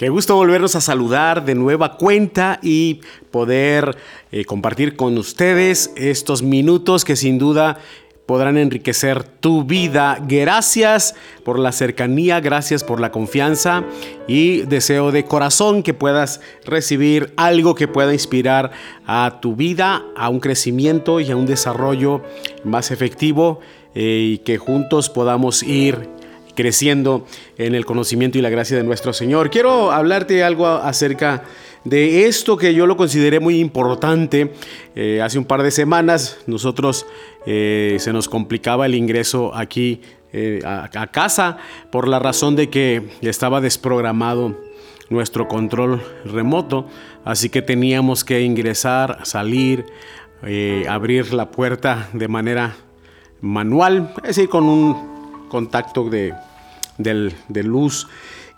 Qué gusto volvernos a saludar de nueva cuenta y poder eh, compartir con ustedes estos minutos que sin duda podrán enriquecer tu vida. Gracias por la cercanía, gracias por la confianza y deseo de corazón que puedas recibir algo que pueda inspirar a tu vida, a un crecimiento y a un desarrollo más efectivo eh, y que juntos podamos ir creciendo en el conocimiento y la gracia de nuestro Señor. Quiero hablarte algo acerca de esto que yo lo consideré muy importante. Eh, hace un par de semanas nosotros eh, se nos complicaba el ingreso aquí eh, a, a, casa por la razón de que estaba desprogramado nuestro control remoto, así que teníamos que ingresar, salir, abrir la puerta de manera manual, es decir, con un contacto de de luz.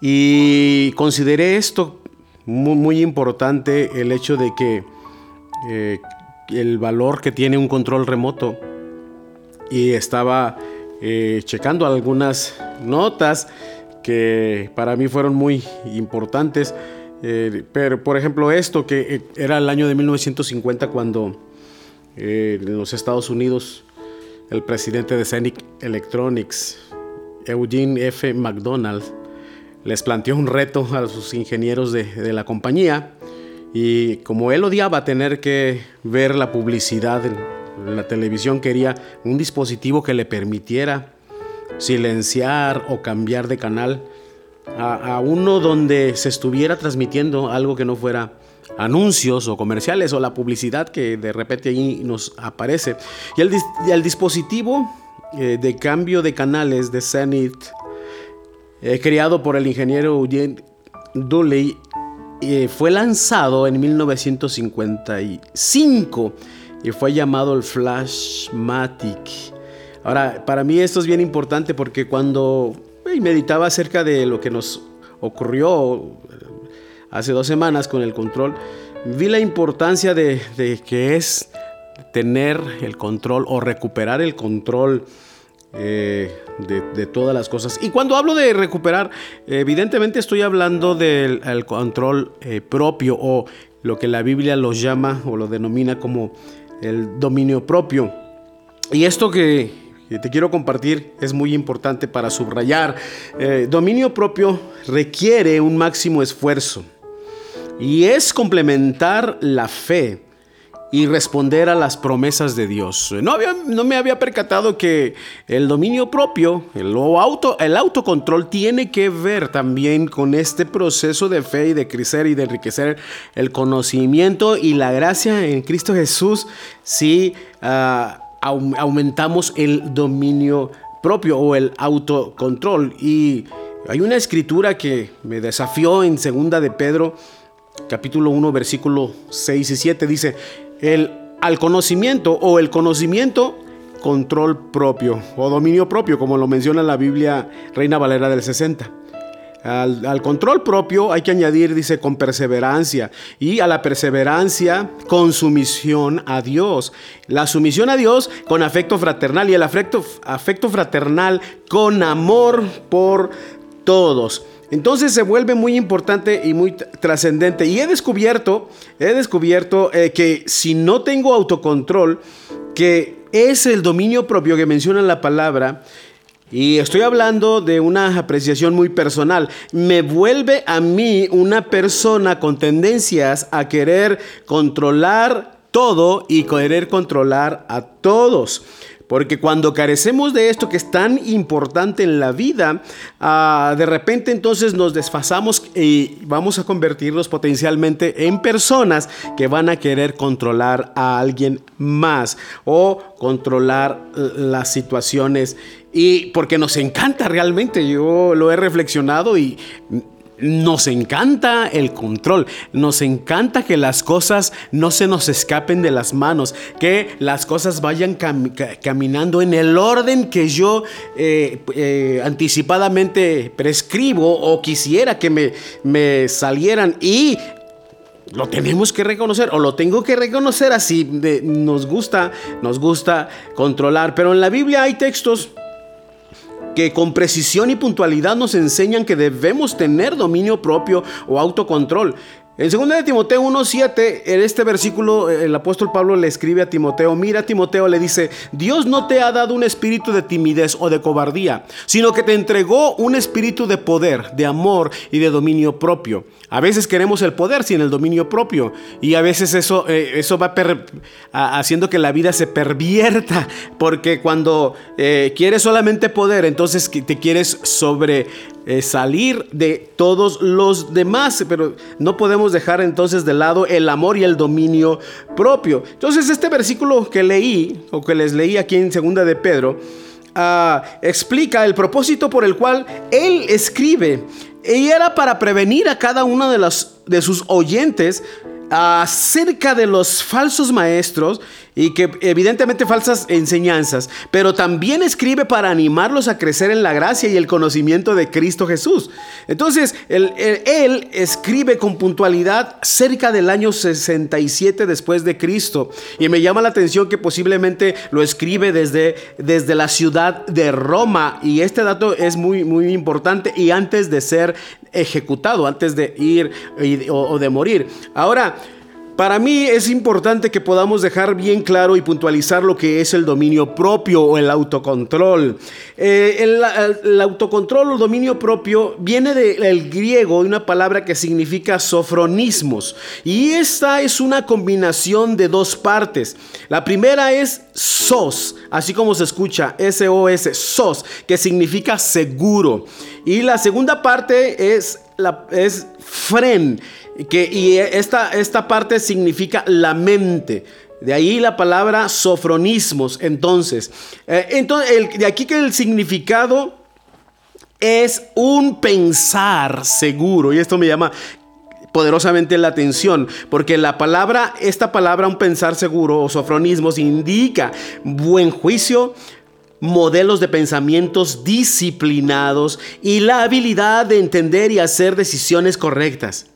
Y consideré esto muy, importante, el hecho de que eh, el valor que tiene un control remoto. Y estaba eh, checando algunas notas que para mí fueron muy importantes. Eh, pero, por ejemplo, esto que era el año de 1950 cuando en los Estados Unidos el presidente de Scenic Electronics, Eugene F. McDonald les planteó un reto a sus ingenieros de, la compañía y como él odiaba tener que ver la publicidad en la televisión, quería un dispositivo que le permitiera silenciar o cambiar de canal a, uno donde se estuviera transmitiendo algo que no fuera anuncios o comerciales o la publicidad que de repente ahí nos aparece. Y el, dispositivo eh, de cambio de canales de Zenith, eh, creado por el ingeniero Eugene Dooley, eh, fue lanzado en 1955 y fue llamado el Flashmatic. Ahora, para mí esto es bien importante porque cuando meditaba acerca de lo que nos ocurrió hace dos semanas con el control, vi la importancia de, de que es tener el control o recuperar el control eh, de, todas las cosas. Y cuando hablo de recuperar, evidentemente estoy hablando del control eh, propio o lo que la Biblia lo llama o lo denomina como el dominio propio. Y esto que, te quiero compartir es muy importante para subrayar. Eh, dominio propio requiere un máximo esfuerzo y es complementar la fe y responder a las promesas de Dios. No, había, no me había percatado que el dominio propio, el, auto, el autocontrol tiene que ver también con este proceso de fe y de crecer y de enriquecer el conocimiento y la gracia en Cristo Jesús si ah, aumentamos el dominio propio o el autocontrol. Y hay una escritura que me desafió en segunda de Pedro capítulo 1 versículo 6 y 7 dice, el, al conocimiento o el conocimiento control propio o dominio propio, como lo menciona la Biblia Reina Valera del 60. Al, control propio hay que añadir, dice, con perseverancia. Y a la perseverancia, con sumisión a Dios. La sumisión a Dios con afecto fraternal y el afecto, afecto fraternal con amor por todos. Entonces se vuelve muy importante y muy trascendente. Y he descubierto, he descubierto eh, que si no tengo autocontrol, que es el dominio propio que menciona la palabra, y estoy hablando de una apreciación muy personal. Me vuelve a mí una persona con tendencias a querer controlar todo y querer controlar a todos. Porque cuando carecemos de esto que es tan importante en la vida, ah, de repente entonces nos desfasamos y vamos a convertirnos potencialmente en personas que van a querer controlar a alguien más o controlar las situaciones. Y porque nos encanta realmente, yo lo he reflexionado y nos encanta el control, nos encanta que las cosas no se nos escapen de las manos, que las cosas vayan caminando en el orden que yo eh, eh, anticipadamente prescribo o quisiera que me, me salieran. Y lo tenemos que reconocer o lo tengo que reconocer así nos gusta nos gusta controlar. Pero en la Biblia hay textos que con precisión y puntualidad nos enseñan que debemos tener dominio propio o autocontrol. En 2 de Timoteo 1.7, en este versículo, el apóstol Pablo le escribe a Timoteo, mira Timoteo le dice, Dios no te ha dado un espíritu de timidez o de cobardía, sino que te entregó un espíritu de poder, de amor y de dominio propio. A veces queremos el poder sin el dominio propio y a veces eso, eh, eso va haciendo que la vida se pervierta, porque cuando eh, quieres solamente poder, entonces te quieres sobre eh, salir de todos los demás, pero no podemos dejar entonces de lado el amor y el dominio propio. Entonces este versículo que leí, o que les leí aquí en segunda de Pedro, ah, explica el propósito por el cual él escribe. Y era para prevenir a cada uno de, los, de sus oyentes acerca de los falsos maestros y que evidentemente falsas enseñanzas, pero también escribe para animarlos a crecer en la gracia y el conocimiento de Cristo Jesús. Entonces, él, escribe con puntualidad cerca del año 67 después de Cristo y me llama la atención que posiblemente lo escribe desde, desde la ciudad de Roma y este dato es muy, muy importante y antes de ser ejecutado, antes de ir o de morir. Ahora, para mí es importante que podamos dejar bien claro y puntualizar lo que es el dominio propio o el autocontrol. Eh, el, autocontrol o dominio propio viene del griego de una palabra que significa sofronismos. Y esta es una combinación de dos partes. La primera es sos, así como se escucha, S-O-S, sos, que significa seguro. Y la segunda parte es, es fren que, y esta, parte significa la mente. De ahí la palabra sofronismos. Entonces, eh, de aquí que el significado es un pensar seguro. Y esto me llama poderosamente la atención, porque la palabra, esta palabra, un pensar seguro o sofronismos, indica buen juicio, modelos de pensamientos disciplinados y la habilidad de entender y hacer decisiones correctas.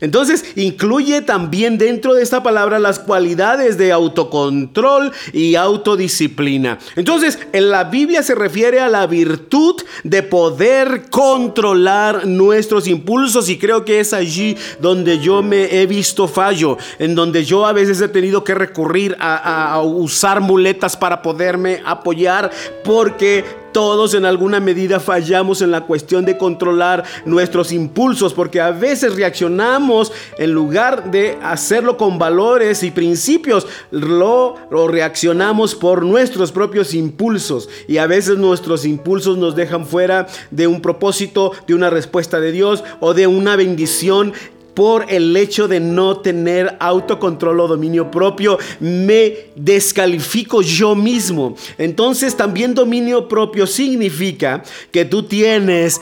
Entonces incluye también dentro de esta palabra las cualidades de autocontrol y autodisciplina. Entonces en la Biblia se refiere a la virtud de poder controlar nuestros impulsos y creo que es allí donde yo me he visto fallo, en donde yo a veces he tenido que recurrir a, usar muletas para poderme apoyar porque todos en alguna medida fallamos en la cuestión de controlar nuestros impulsos porque a veces reaccionamos en lugar de hacerlo con valores y principios, lo, reaccionamos por nuestros propios impulsos. Y a veces nuestros impulsos nos dejan fuera de un propósito, de una respuesta de Dios o de una bendición por el hecho de no tener autocontrol o dominio propio, me descalifico yo mismo. Entonces también dominio propio significa que tú tienes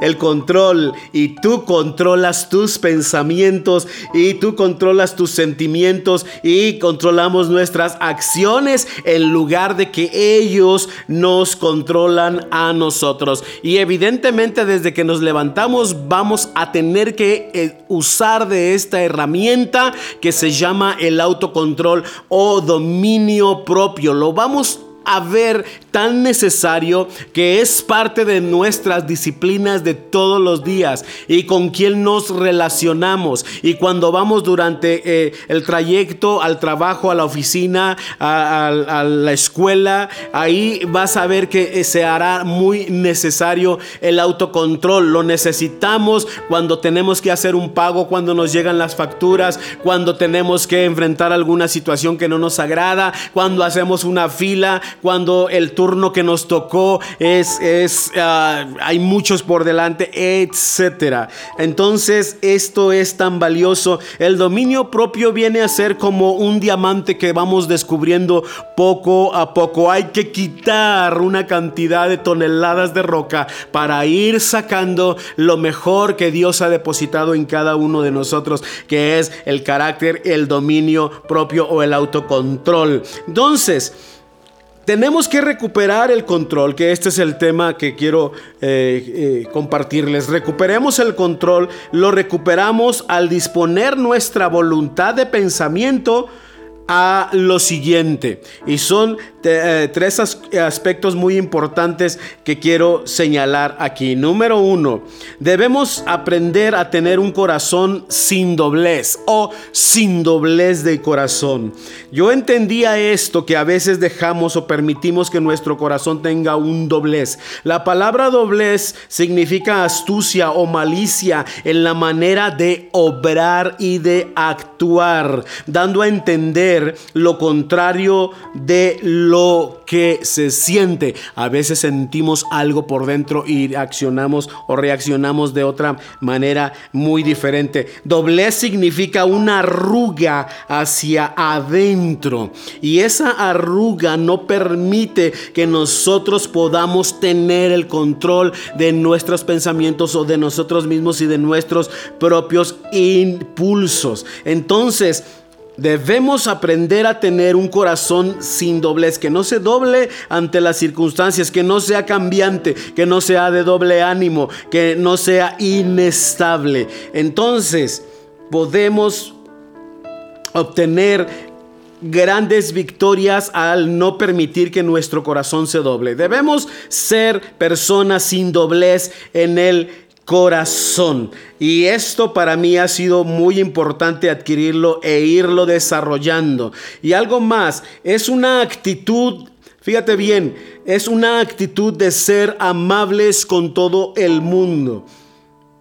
el control y tú controlas tus pensamientos y tú controlas tus sentimientos y controlamos nuestras acciones en lugar de que ellos nos controlan a nosotros. Y evidentemente desde que nos levantamos vamos a tener que eh, usar de esta herramienta que se llama el autocontrol o dominio propio. Lo vamos a ver tan necesario que es parte de nuestras disciplinas de todos los días y con quien nos relacionamos. Y cuando vamos durante eh, el trayecto al trabajo, a la oficina, a, la escuela, ahí vas a ver que eh, se hará muy necesario el autocontrol. Lo necesitamos cuando tenemos que hacer un pago, cuando nos llegan las facturas, cuando tenemos que enfrentar alguna situación que no nos agrada, cuando hacemos una fila, cuando el turno que nos tocó es, es ah, hay muchos por delante, etcétera. Entonces, esto es tan valioso. El dominio propio viene a ser como un diamante que vamos descubriendo poco a poco. Hay que quitar una cantidad de toneladas de roca para ir sacando lo mejor que Dios ha depositado en cada uno de nosotros, que es el carácter, el dominio propio o el autocontrol. Entonces, tenemos que recuperar el control, que este es el tema que quiero eh, eh, compartirles. Recuperemos el control, lo recuperamos al disponer nuestra voluntad de pensamiento a lo siguiente. Y son eh, tres aspectos muy importantes que quiero señalar aquí. Número uno, debemos aprender a tener un corazón sin doblez o sin doblez de corazón. Yo entendía esto que a veces dejamos o permitimos que nuestro corazón tenga un doblez. La palabra doblez significa astucia o malicia en la manera de obrar y de actuar, dando a entender lo contrario de lo que se siente. A veces sentimos algo por dentro y accionamos o reaccionamos de otra manera muy diferente. Doblez significa una arruga hacia adentro y esa arruga no permite que nosotros podamos tener el control de nuestros pensamientos o de nosotros mismos y de nuestros propios impulsos. Entonces, Debemos aprender a tener un corazón sin doblez, que no se doble ante las circunstancias, que no sea cambiante, que no sea de doble ánimo, que no sea inestable. Entonces podemos obtener grandes victorias al no permitir que nuestro corazón se doble. Debemos ser personas sin doblez en el corazón. Y esto para mí ha sido muy importante adquirirlo e irlo desarrollando. Y algo más, es una actitud, fíjate bien, es una actitud de ser amables con todo el mundo.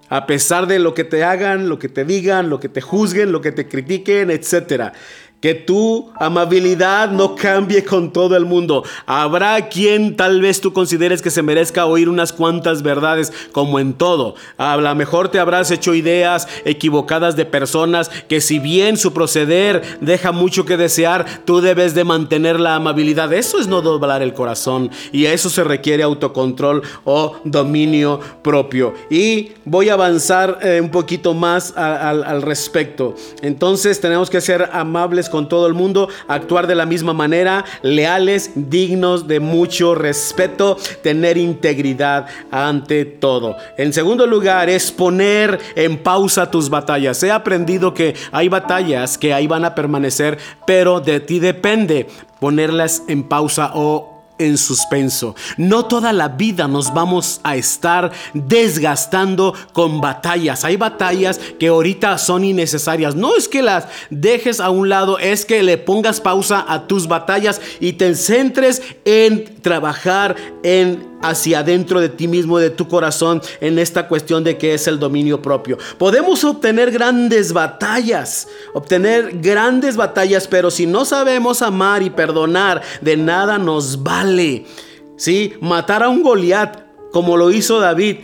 A pesar de lo que te hagan, lo que te digan, lo que te juzguen, lo que te critiquen, etcétera. Que tu amabilidad no cambie con todo el mundo. Habrá quien tal vez tú consideres que se merezca oír unas cuantas verdades, como en todo. A lo mejor te habrás hecho ideas equivocadas de personas que si bien su proceder deja mucho que desear, tú debes de mantener la amabilidad. Eso es no doblar el corazón y a eso se requiere autocontrol o dominio propio. Y voy a avanzar eh, un poquito más al respecto. Entonces tenemos que ser amables con todo el mundo, actuar de la misma manera, leales, dignos de mucho respeto, tener integridad ante todo. En segundo lugar, es poner en pausa tus batallas. He aprendido que hay batallas que ahí van a permanecer, pero de ti depende ponerlas en pausa o en suspenso. No toda la vida nos vamos a estar desgastando con batallas. Hay batallas que ahorita son innecesarias. No es que las dejes a un lado, es que le pongas pausa a tus batallas y te centres en trabajar en hacia adentro de ti mismo, de tu corazón, en esta cuestión de que es el dominio propio. Podemos obtener grandes batallas, obtener grandes batallas, pero si no sabemos amar y perdonar, de nada nos vale. ¿Sí? Matar a un Goliat, como lo hizo David,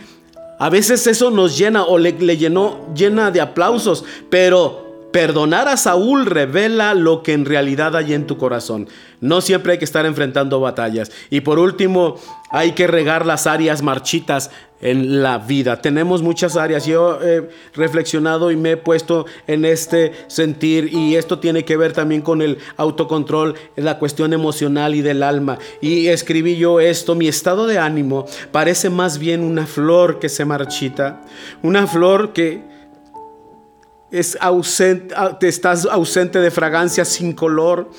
a veces eso nos llena o le, le llenó llena de aplausos, pero Perdonar a Saúl revela lo que en realidad hay en tu corazón. No siempre hay que estar enfrentando batallas. Y por último, hay que regar las áreas marchitas en la vida. Tenemos muchas áreas. Yo he reflexionado y me he puesto en este sentir y esto tiene que ver también con el autocontrol, la cuestión emocional y del alma. Y escribí yo esto, mi estado de ánimo parece más bien una flor que se marchita, una flor que es ausente, ah, estás ausente de fragancia sin color,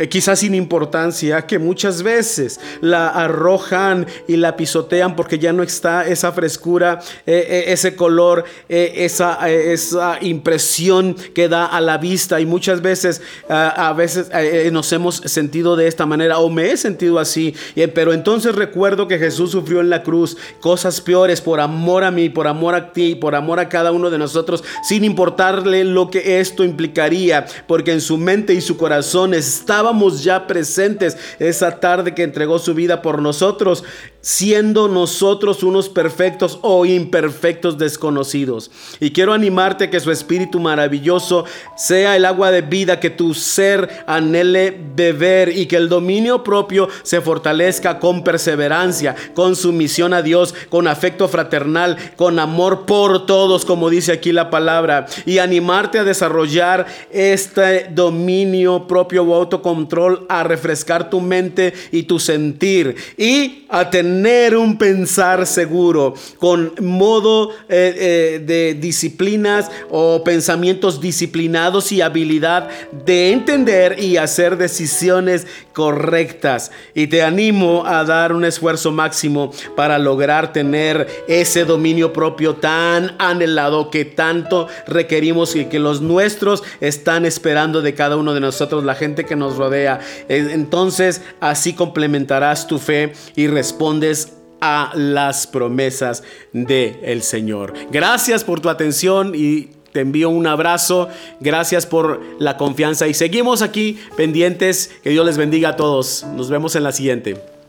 eh, quizás sin importancia, que muchas veces la arrojan y la pisotean porque ya no está esa frescura, eh, eh, ese color, esa, esa impresión que da a la vista. Y muchas veces, a veces nos hemos sentido de esta manera, o me he sentido así. pero entonces recuerdo que Jesús sufrió en la cruz cosas peores por amor a mí, por amor a ti, por amor a cada uno de nosotros, sin importarle lo que esto implicaría, porque en su mente y su corazón estaba ya presentes esa tarde que entregó su vida por nosotros siendo nosotros unos perfectos o imperfectos desconocidos. Y quiero animarte que su espíritu maravilloso sea el agua de vida que tu ser anhele beber y que el dominio propio se fortalezca con perseverancia, con sumisión a Dios, con afecto fraternal, con amor por todos, como dice aquí la palabra, y animarte a desarrollar este dominio propio o autocontrol control, a refrescar tu mente y tu sentir y a tener un pensar seguro con modo eh, eh, de disciplinas o pensamientos disciplinados y habilidad de entender y hacer decisiones correctas. Y te animo a dar un esfuerzo máximo para lograr tener ese dominio propio tan anhelado que tanto requerimos y que los nuestros están esperando de cada uno de nosotros, la gente que nos rodea. Entonces así complementarás tu fe y respondes a las promesas del el Señor. Gracias por tu atención y te envío un abrazo. Gracias por la confianza y seguimos aquí pendientes. Que Dios les bendiga a todos. Nos vemos en la siguiente.